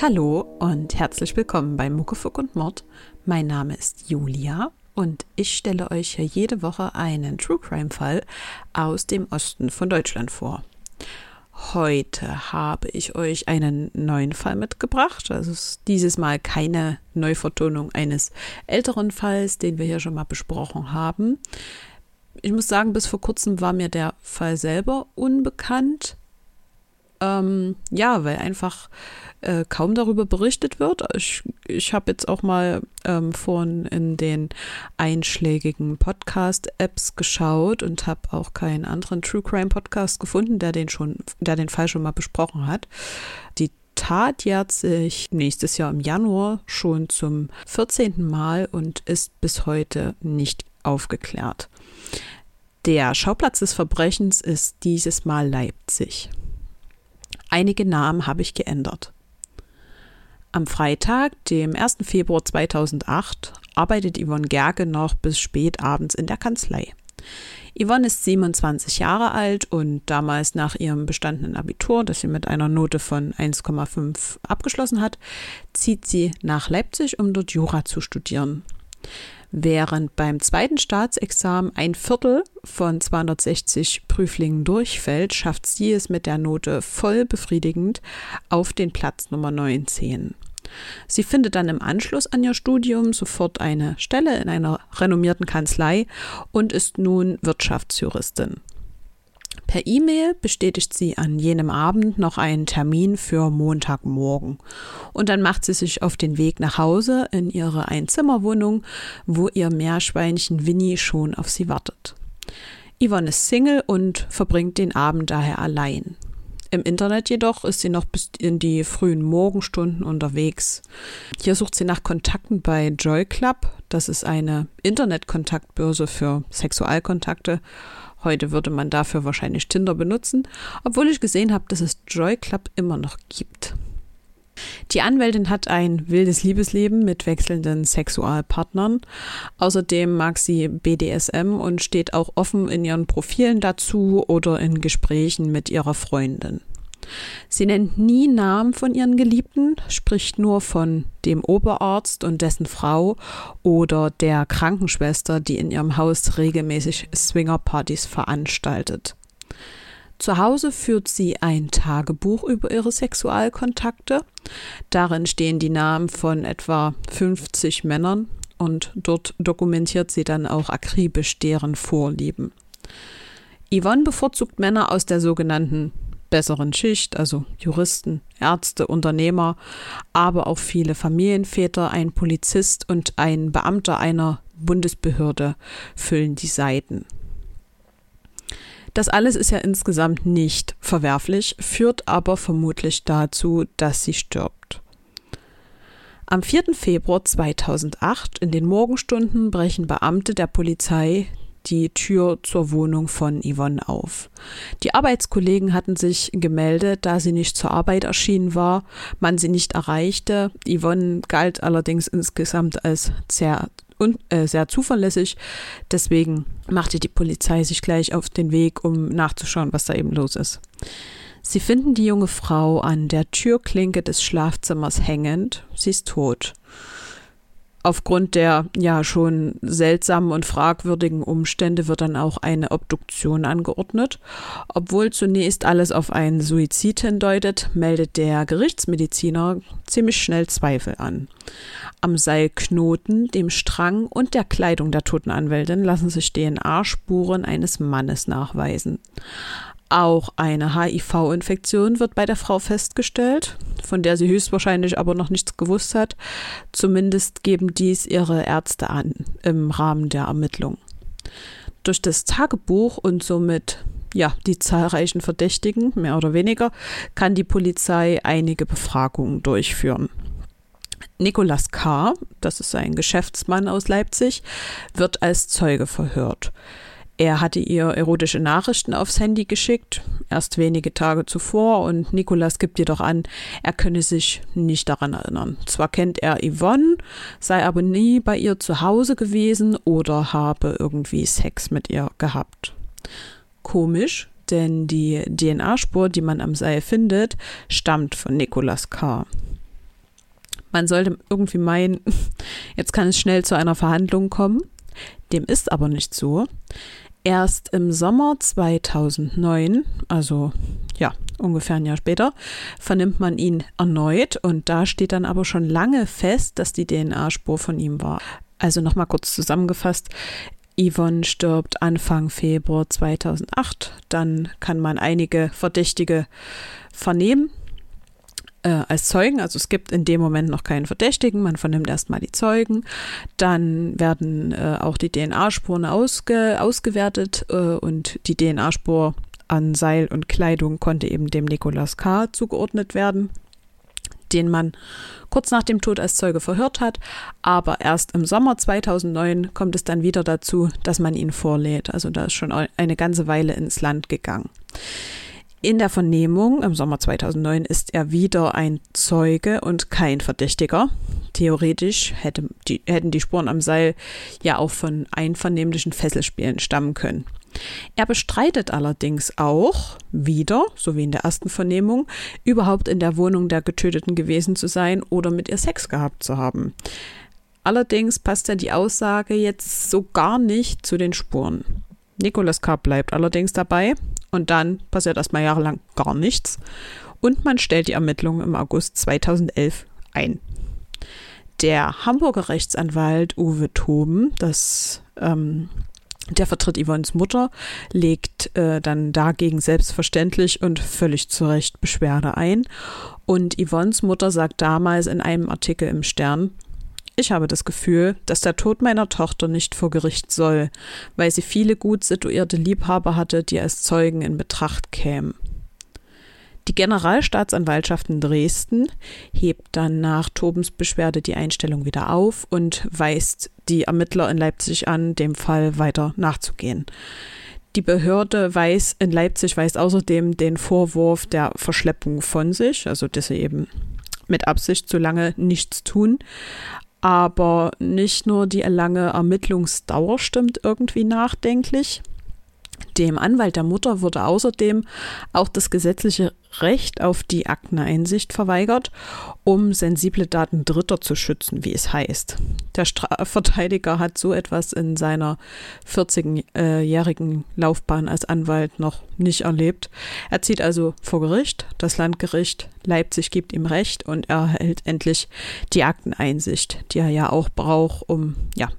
Hallo und herzlich willkommen bei Muckefuck und Mord. Mein Name ist Julia und ich stelle euch hier jede Woche einen True Crime Fall aus dem Osten von Deutschland vor. Heute habe ich euch einen neuen Fall mitgebracht. Also es ist dieses Mal keine Neuvertonung eines älteren Falls, den wir hier schon mal besprochen haben. Ich muss sagen, bis vor kurzem war mir der Fall selber unbekannt. Ähm, ja, weil einfach äh, kaum darüber berichtet wird. Ich, ich habe jetzt auch mal ähm, vorhin in den einschlägigen Podcast-Apps geschaut und habe auch keinen anderen True Crime Podcast gefunden, der den schon, der den Fall schon mal besprochen hat. Die Tat jährt sich nächstes Jahr im Januar schon zum 14. Mal und ist bis heute nicht aufgeklärt. Der Schauplatz des Verbrechens ist dieses Mal Leipzig. Einige Namen habe ich geändert. Am Freitag, dem 1. Februar 2008, arbeitet Yvonne Gerke noch bis spät abends in der Kanzlei. Yvonne ist 27 Jahre alt und damals nach ihrem bestandenen Abitur, das sie mit einer Note von 1,5 abgeschlossen hat, zieht sie nach Leipzig, um dort Jura zu studieren. Während beim zweiten Staatsexamen ein Viertel von 260 Prüflingen durchfällt, schafft sie es mit der Note voll befriedigend auf den Platz Nummer 19. Sie findet dann im Anschluss an ihr Studium sofort eine Stelle in einer renommierten Kanzlei und ist nun Wirtschaftsjuristin. Per E-Mail bestätigt sie an jenem Abend noch einen Termin für Montagmorgen. Und dann macht sie sich auf den Weg nach Hause in ihre Einzimmerwohnung, wo ihr Meerschweinchen Winnie schon auf sie wartet. Yvonne ist Single und verbringt den Abend daher allein. Im Internet jedoch ist sie noch bis in die frühen Morgenstunden unterwegs. Hier sucht sie nach Kontakten bei Joy Club. Das ist eine Internetkontaktbörse für Sexualkontakte. Heute würde man dafür wahrscheinlich Tinder benutzen, obwohl ich gesehen habe, dass es Joy Club immer noch gibt. Die Anwältin hat ein wildes Liebesleben mit wechselnden Sexualpartnern. Außerdem mag sie BDSM und steht auch offen in ihren Profilen dazu oder in Gesprächen mit ihrer Freundin. Sie nennt nie Namen von ihren Geliebten, spricht nur von dem Oberarzt und dessen Frau oder der Krankenschwester, die in ihrem Haus regelmäßig Swingerpartys veranstaltet. Zu Hause führt sie ein Tagebuch über ihre Sexualkontakte. Darin stehen die Namen von etwa 50 Männern und dort dokumentiert sie dann auch akribisch deren Vorlieben. Yvonne bevorzugt Männer aus der sogenannten besseren Schicht, also Juristen, Ärzte, Unternehmer, aber auch viele Familienväter, ein Polizist und ein Beamter einer Bundesbehörde füllen die Seiten. Das alles ist ja insgesamt nicht verwerflich, führt aber vermutlich dazu, dass sie stirbt. Am 4. Februar 2008 in den Morgenstunden brechen Beamte der Polizei die Tür zur Wohnung von Yvonne auf. Die Arbeitskollegen hatten sich gemeldet, da sie nicht zur Arbeit erschienen war, man sie nicht erreichte. Yvonne galt allerdings insgesamt als sehr und äh, sehr zuverlässig. Deswegen machte die Polizei sich gleich auf den Weg, um nachzuschauen, was da eben los ist. Sie finden die junge Frau an der Türklinke des Schlafzimmers hängend. Sie ist tot. Aufgrund der ja schon seltsamen und fragwürdigen Umstände wird dann auch eine Obduktion angeordnet. Obwohl zunächst alles auf einen Suizid hindeutet, meldet der Gerichtsmediziner ziemlich schnell Zweifel an. Am Seilknoten, dem Strang und der Kleidung der toten Anwältin lassen sich DNA-Spuren eines Mannes nachweisen. Auch eine HIV-Infektion wird bei der Frau festgestellt, von der sie höchstwahrscheinlich aber noch nichts gewusst hat. Zumindest geben dies ihre Ärzte an im Rahmen der Ermittlung. Durch das Tagebuch und somit ja, die zahlreichen Verdächtigen, mehr oder weniger, kann die Polizei einige Befragungen durchführen. Nicolas K., das ist ein Geschäftsmann aus Leipzig, wird als Zeuge verhört. Er hatte ihr erotische Nachrichten aufs Handy geschickt, erst wenige Tage zuvor, und Nikolas gibt jedoch an, er könne sich nicht daran erinnern. Zwar kennt er Yvonne, sei aber nie bei ihr zu Hause gewesen oder habe irgendwie Sex mit ihr gehabt. Komisch, denn die DNA-Spur, die man am Seil findet, stammt von Nicolas K. Man sollte irgendwie meinen, jetzt kann es schnell zu einer Verhandlung kommen. Dem ist aber nicht so. Erst im Sommer 2009, also ja, ungefähr ein Jahr später, vernimmt man ihn erneut und da steht dann aber schon lange fest, dass die DNA-Spur von ihm war. Also nochmal kurz zusammengefasst. Yvonne stirbt Anfang Februar 2008. Dann kann man einige Verdächtige vernehmen äh, als Zeugen. Also es gibt in dem Moment noch keinen Verdächtigen. Man vernimmt erstmal die Zeugen. Dann werden äh, auch die DNA-Spuren ausge ausgewertet äh, und die DNA-Spur an Seil und Kleidung konnte eben dem Nicolas K. zugeordnet werden den man kurz nach dem Tod als Zeuge verhört hat. Aber erst im Sommer 2009 kommt es dann wieder dazu, dass man ihn vorlädt. Also da ist schon eine ganze Weile ins Land gegangen. In der Vernehmung im Sommer 2009 ist er wieder ein Zeuge und kein Verdächtiger. Theoretisch hätte die, hätten die Spuren am Seil ja auch von einvernehmlichen Fesselspielen stammen können. Er bestreitet allerdings auch wieder, so wie in der ersten Vernehmung, überhaupt in der Wohnung der Getöteten gewesen zu sein oder mit ihr Sex gehabt zu haben. Allerdings passt ja die Aussage jetzt so gar nicht zu den Spuren. Nicolas K. bleibt allerdings dabei und dann passiert erstmal jahrelang gar nichts und man stellt die Ermittlungen im August 2011 ein. Der Hamburger Rechtsanwalt Uwe Toben, das, ähm, der vertritt Yvonnes Mutter, legt äh, dann dagegen selbstverständlich und völlig zu Recht Beschwerde ein. Und Yvonnes Mutter sagt damals in einem Artikel im Stern, ich habe das Gefühl, dass der Tod meiner Tochter nicht vor Gericht soll, weil sie viele gut situierte Liebhaber hatte, die als Zeugen in Betracht kämen. Die Generalstaatsanwaltschaft in Dresden hebt dann nach Tobens Beschwerde die Einstellung wieder auf und weist die Ermittler in Leipzig an, dem Fall weiter nachzugehen. Die Behörde weiß in Leipzig weist außerdem den Vorwurf der Verschleppung von sich, also dass sie eben mit Absicht zu lange nichts tun. Aber nicht nur die lange Ermittlungsdauer stimmt irgendwie nachdenklich. Dem Anwalt der Mutter wurde außerdem auch das gesetzliche Recht auf die Akteneinsicht verweigert, um sensible Daten Dritter zu schützen, wie es heißt. Der Strafverteidiger hat so etwas in seiner 40-jährigen Laufbahn als Anwalt noch nicht erlebt. Er zieht also vor Gericht, das Landgericht Leipzig gibt ihm Recht und er erhält endlich die Akteneinsicht, die er ja auch braucht, um ja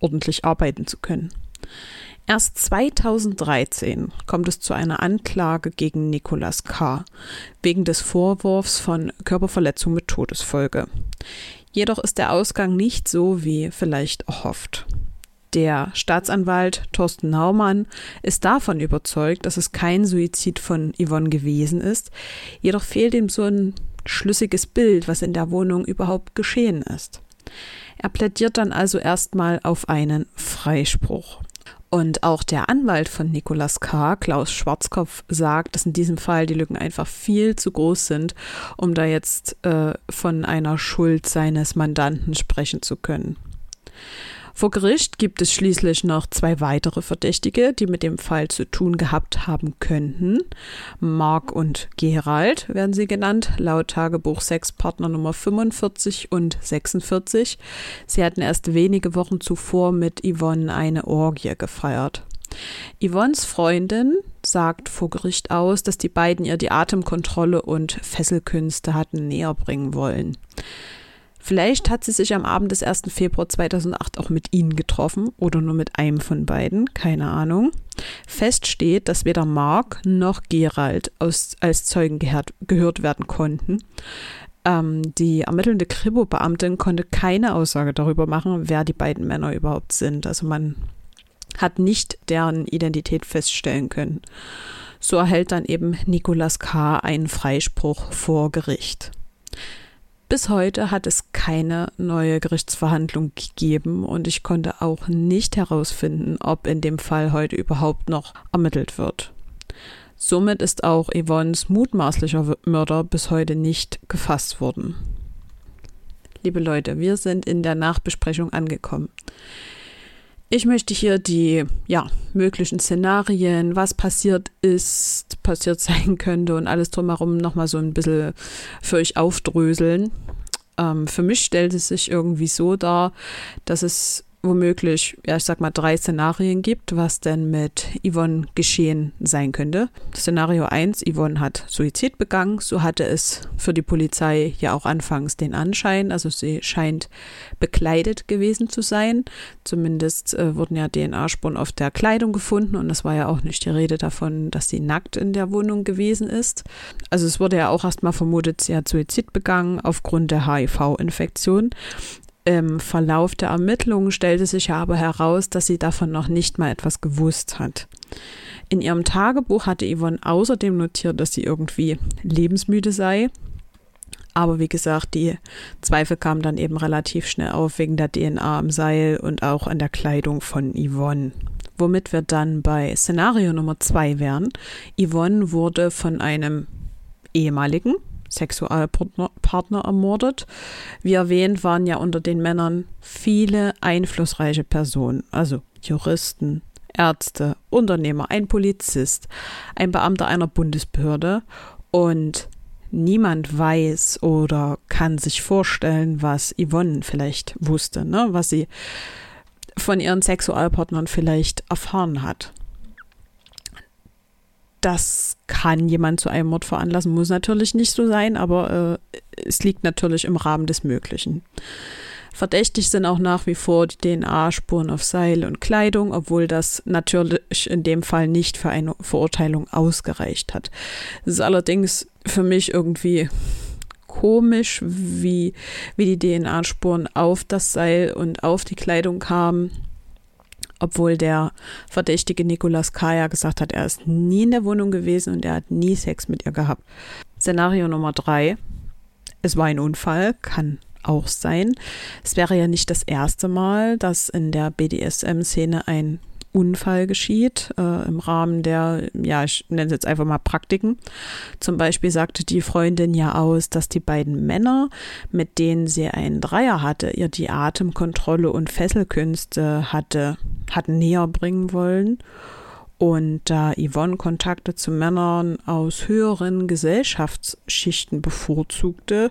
ordentlich arbeiten zu können. Erst 2013 kommt es zu einer Anklage gegen Nicolas K. wegen des Vorwurfs von Körperverletzung mit Todesfolge. Jedoch ist der Ausgang nicht so wie vielleicht erhofft. Der Staatsanwalt Thorsten Naumann ist davon überzeugt, dass es kein Suizid von Yvonne gewesen ist, jedoch fehlt ihm so ein schlüssiges Bild, was in der Wohnung überhaupt geschehen ist. Er plädiert dann also erstmal auf einen Freispruch. Und auch der Anwalt von Nicolas K., Klaus Schwarzkopf, sagt, dass in diesem Fall die Lücken einfach viel zu groß sind, um da jetzt äh, von einer Schuld seines Mandanten sprechen zu können. Vor Gericht gibt es schließlich noch zwei weitere Verdächtige, die mit dem Fall zu tun gehabt haben könnten. Mark und Gerald werden sie genannt, laut Tagebuch 6 Partner Nummer 45 und 46. Sie hatten erst wenige Wochen zuvor mit Yvonne eine Orgie gefeiert. Yvonnes Freundin sagt vor Gericht aus, dass die beiden ihr die Atemkontrolle und Fesselkünste hatten näher bringen wollen. Vielleicht hat sie sich am Abend des 1. Februar 2008 auch mit ihnen getroffen oder nur mit einem von beiden, keine Ahnung. Fest steht, dass weder Mark noch Gerald aus, als Zeugen gehört, gehört werden konnten. Ähm, die ermittelnde Kripo-Beamtin konnte keine Aussage darüber machen, wer die beiden Männer überhaupt sind. Also man hat nicht deren Identität feststellen können. So erhält dann eben Nicolas K. einen Freispruch vor Gericht. Bis heute hat es keine neue Gerichtsverhandlung gegeben und ich konnte auch nicht herausfinden, ob in dem Fall heute überhaupt noch ermittelt wird. Somit ist auch Yvonnes mutmaßlicher Mörder bis heute nicht gefasst worden. Liebe Leute, wir sind in der Nachbesprechung angekommen. Ich möchte hier die ja, möglichen Szenarien, was passiert ist, passiert sein könnte und alles drumherum nochmal so ein bisschen für euch aufdröseln. Ähm, für mich stellt es sich irgendwie so dar, dass es womöglich, ja, ich sag mal, drei Szenarien gibt, was denn mit Yvonne geschehen sein könnte. Szenario 1, Yvonne hat Suizid begangen. So hatte es für die Polizei ja auch anfangs den Anschein. Also sie scheint bekleidet gewesen zu sein. Zumindest äh, wurden ja DNA-Spuren auf der Kleidung gefunden und es war ja auch nicht die Rede davon, dass sie nackt in der Wohnung gewesen ist. Also es wurde ja auch erstmal vermutet, sie hat Suizid begangen aufgrund der HIV-Infektion. Im Verlauf der Ermittlungen stellte sich aber heraus, dass sie davon noch nicht mal etwas gewusst hat. In ihrem Tagebuch hatte Yvonne außerdem notiert, dass sie irgendwie lebensmüde sei. Aber wie gesagt, die Zweifel kamen dann eben relativ schnell auf wegen der DNA am Seil und auch an der Kleidung von Yvonne. Womit wir dann bei Szenario Nummer zwei wären. Yvonne wurde von einem ehemaligen Sexualpartner ermordet. Wie erwähnt, waren ja unter den Männern viele einflussreiche Personen, also Juristen, Ärzte, Unternehmer, ein Polizist, ein Beamter einer Bundesbehörde und niemand weiß oder kann sich vorstellen, was Yvonne vielleicht wusste, ne? was sie von ihren Sexualpartnern vielleicht erfahren hat das kann jemand zu einem Mord veranlassen, muss natürlich nicht so sein, aber äh, es liegt natürlich im Rahmen des Möglichen. Verdächtig sind auch nach wie vor die DNA-Spuren auf Seil und Kleidung, obwohl das natürlich in dem Fall nicht für eine Verurteilung ausgereicht hat. Es ist allerdings für mich irgendwie komisch, wie, wie die DNA-Spuren auf das Seil und auf die Kleidung kamen obwohl der verdächtige Nikolas Kaya gesagt hat, er ist nie in der Wohnung gewesen und er hat nie Sex mit ihr gehabt. Szenario Nummer drei. Es war ein Unfall, kann auch sein. Es wäre ja nicht das erste Mal, dass in der BDSM-Szene ein Unfall geschieht äh, im Rahmen der, ja, ich nenne es jetzt einfach mal Praktiken. Zum Beispiel sagte die Freundin ja aus, dass die beiden Männer, mit denen sie einen Dreier hatte, ihr die Atemkontrolle und Fesselkünste hatte, hatten näher bringen wollen. Und da Yvonne Kontakte zu Männern aus höheren Gesellschaftsschichten bevorzugte,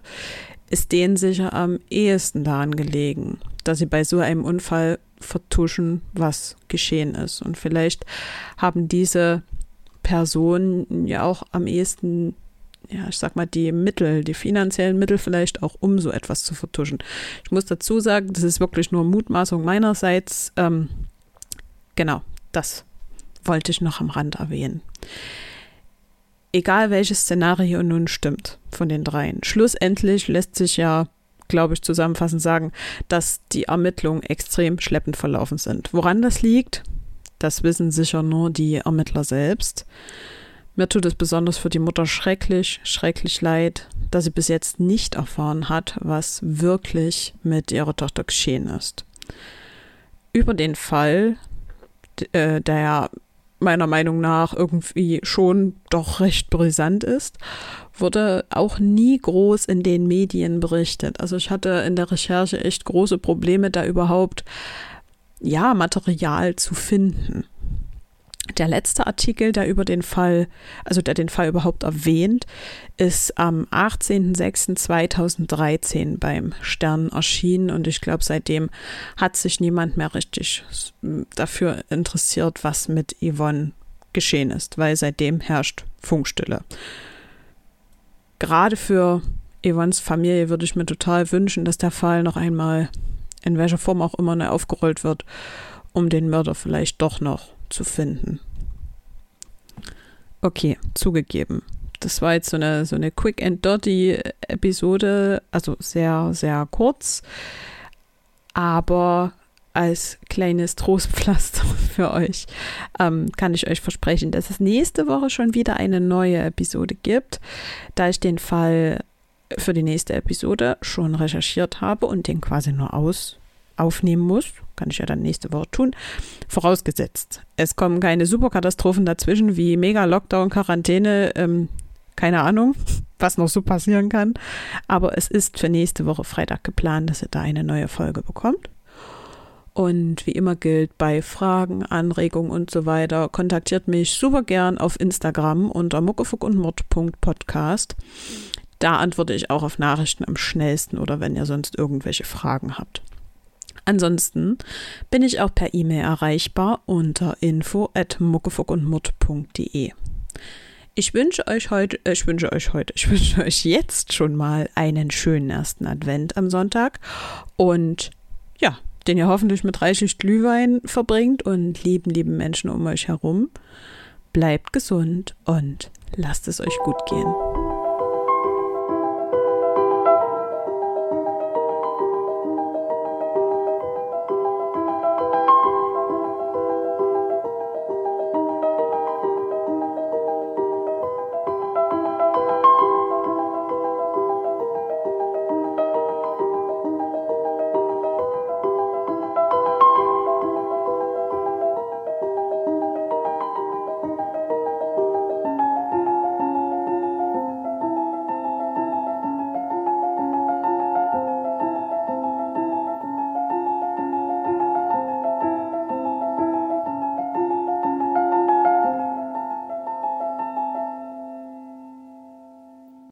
ist denen sicher am ehesten daran gelegen, dass sie bei so einem Unfall vertuschen, was geschehen ist. Und vielleicht haben diese Personen ja auch am ehesten, ja, ich sag mal, die Mittel, die finanziellen Mittel vielleicht auch, um so etwas zu vertuschen. Ich muss dazu sagen, das ist wirklich nur Mutmaßung meinerseits. Ähm, genau, das wollte ich noch am Rand erwähnen. Egal welches Szenario nun stimmt von den dreien, schlussendlich lässt sich ja glaube ich, zusammenfassend sagen, dass die Ermittlungen extrem schleppend verlaufen sind. Woran das liegt, das wissen sicher nur die Ermittler selbst. Mir tut es besonders für die Mutter schrecklich, schrecklich leid, dass sie bis jetzt nicht erfahren hat, was wirklich mit ihrer Tochter geschehen ist. Über den Fall, äh, der ja meiner Meinung nach irgendwie schon doch recht brisant ist, wurde auch nie groß in den Medien berichtet. Also ich hatte in der Recherche echt große Probleme, da überhaupt ja Material zu finden. Der letzte Artikel, der über den Fall, also der den Fall überhaupt erwähnt, ist am 18.06.2013 beim Stern erschienen und ich glaube, seitdem hat sich niemand mehr richtig dafür interessiert, was mit Yvonne geschehen ist, weil seitdem herrscht Funkstille. Gerade für Yvonnes Familie würde ich mir total wünschen, dass der Fall noch einmal in welcher Form auch immer neu aufgerollt wird, um den Mörder vielleicht doch noch zu finden. Okay, zugegeben. Das war jetzt so eine, so eine Quick and Dirty Episode, also sehr, sehr kurz, aber als kleines Trostpflaster für euch ähm, kann ich euch versprechen, dass es nächste Woche schon wieder eine neue Episode gibt, da ich den Fall für die nächste Episode schon recherchiert habe und den quasi nur aus aufnehmen muss. Kann ich ja dann nächste Woche tun. Vorausgesetzt, es kommen keine Superkatastrophen dazwischen wie Mega-Lockdown, Quarantäne, ähm, keine Ahnung, was noch so passieren kann. Aber es ist für nächste Woche Freitag geplant, dass ihr da eine neue Folge bekommt. Und wie immer gilt, bei Fragen, Anregungen und so weiter, kontaktiert mich super gern auf Instagram unter muckefuck. Da antworte ich auch auf Nachrichten am schnellsten oder wenn ihr sonst irgendwelche Fragen habt. Ansonsten bin ich auch per E-Mail erreichbar unter info at muckefuckundmut.de. Ich wünsche euch heute, äh, ich wünsche euch heute, ich wünsche euch jetzt schon mal einen schönen ersten Advent am Sonntag und ja, den ihr hoffentlich mit reichlich Glühwein verbringt und lieben, lieben Menschen um euch herum. Bleibt gesund und lasst es euch gut gehen.